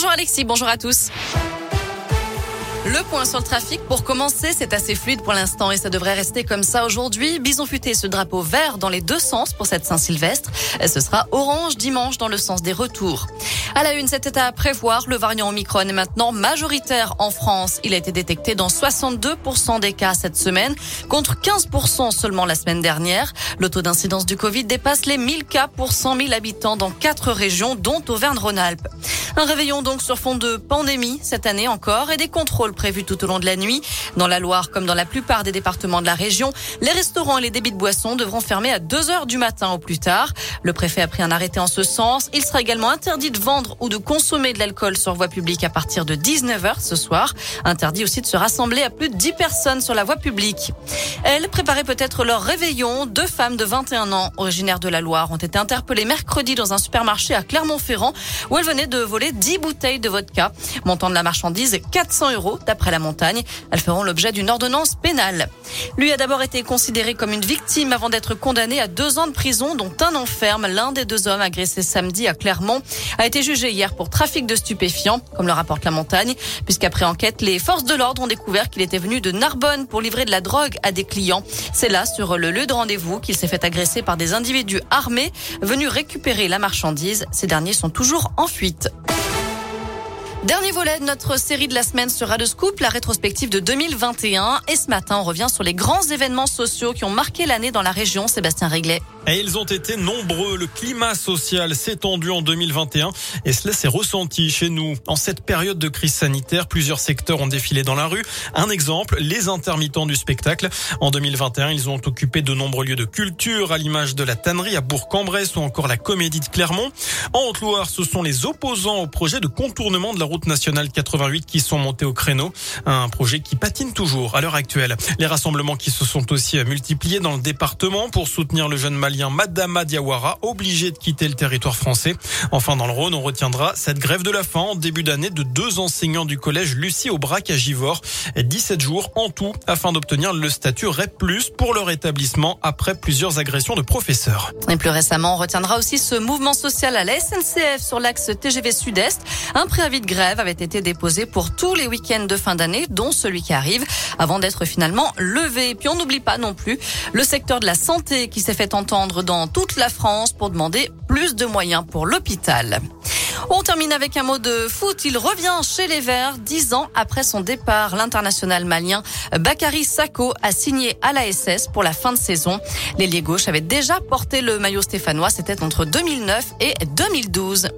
Bonjour Alexis, bonjour à tous. Le point sur le trafic, pour commencer, c'est assez fluide pour l'instant et ça devrait rester comme ça aujourd'hui. Bison futé, ce drapeau vert dans les deux sens pour cette Saint-Sylvestre. Ce sera orange dimanche dans le sens des retours. À la une, cet à prévoir. Le variant Omicron est maintenant majoritaire en France. Il a été détecté dans 62% des cas cette semaine, contre 15% seulement la semaine dernière. Le taux d'incidence du Covid dépasse les 1000 cas pour 100 000 habitants dans quatre régions, dont Auvergne-Rhône-Alpes. Un réveillon donc sur fond de pandémie cette année encore et des contrôles prévus tout au long de la nuit. Dans la Loire comme dans la plupart des départements de la région, les restaurants et les débits de boissons devront fermer à 2 heures du matin au plus tard. Le préfet a pris un arrêté en ce sens. Il sera également interdit de vendre ou de consommer de l'alcool sur voie publique à partir de 19h ce soir. Interdit aussi de se rassembler à plus de 10 personnes sur la voie publique. Elles préparaient peut-être leur réveillon. Deux femmes de 21 ans originaires de la Loire ont été interpellées mercredi dans un supermarché à Clermont-Ferrand où elles venaient de voler 10 bouteilles de vodka. Montant de la marchandise 400 euros d'après la montagne. Elles feront l'objet d'une ordonnance pénale. Lui a d'abord été considéré comme une victime avant d'être condamné à deux ans de prison, dont un enferme. L'un des deux hommes agressés samedi à Clermont a été jugé hier pour trafic de stupéfiants, comme le rapporte la montagne, puisqu'après enquête, les forces de l'ordre ont découvert qu'il était venu de Narbonne pour livrer de la drogue à des clients. C'est là, sur le lieu de rendez-vous, qu'il s'est fait agresser par des individus armés venus récupérer la marchandise. Ces derniers sont toujours en fuite. Dernier volet de notre série de la semaine sera de Scoop, la rétrospective de 2021. Et ce matin, on revient sur les grands événements sociaux qui ont marqué l'année dans la région. Sébastien Réglet. Et ils ont été nombreux. Le climat social s'est tendu en 2021 et cela s'est ressenti chez nous. En cette période de crise sanitaire, plusieurs secteurs ont défilé dans la rue. Un exemple, les intermittents du spectacle. En 2021, ils ont occupé de nombreux lieux de culture, à l'image de la tannerie à Bourg-en-Bresse ou encore la comédie de Clermont. En Haute-Loire, ce sont les opposants au projet de contournement de la route nationale 88 qui sont montés au créneau. Un projet qui patine toujours à l'heure actuelle. Les rassemblements qui se sont aussi multipliés dans le département pour soutenir le jeune malien Madama Diawara, obligé de quitter le territoire français. Enfin, dans le Rhône, on retiendra cette grève de la faim en début d'année de deux enseignants du collège Lucie Aubrac à Givors. 17 jours en tout afin d'obtenir le statut REP+, pour leur établissement après plusieurs agressions de professeurs. Et plus récemment, on retiendra aussi ce mouvement social à la SNCF sur l'axe TGV Sud-Est. Un préavis de grève avait été déposé pour tous les week-ends de fin d'année, dont celui qui arrive, avant d'être finalement levé. Puis on n'oublie pas non plus le secteur de la santé qui s'est fait entendre dans toute la France pour demander plus de moyens pour l'hôpital. On termine avec un mot de foot. Il revient chez les Verts dix ans après son départ. L'international malien Bakary Sako a signé à la SS pour la fin de saison. L'ailier gauche avait déjà porté le maillot stéphanois. C'était entre 2009 et 2012.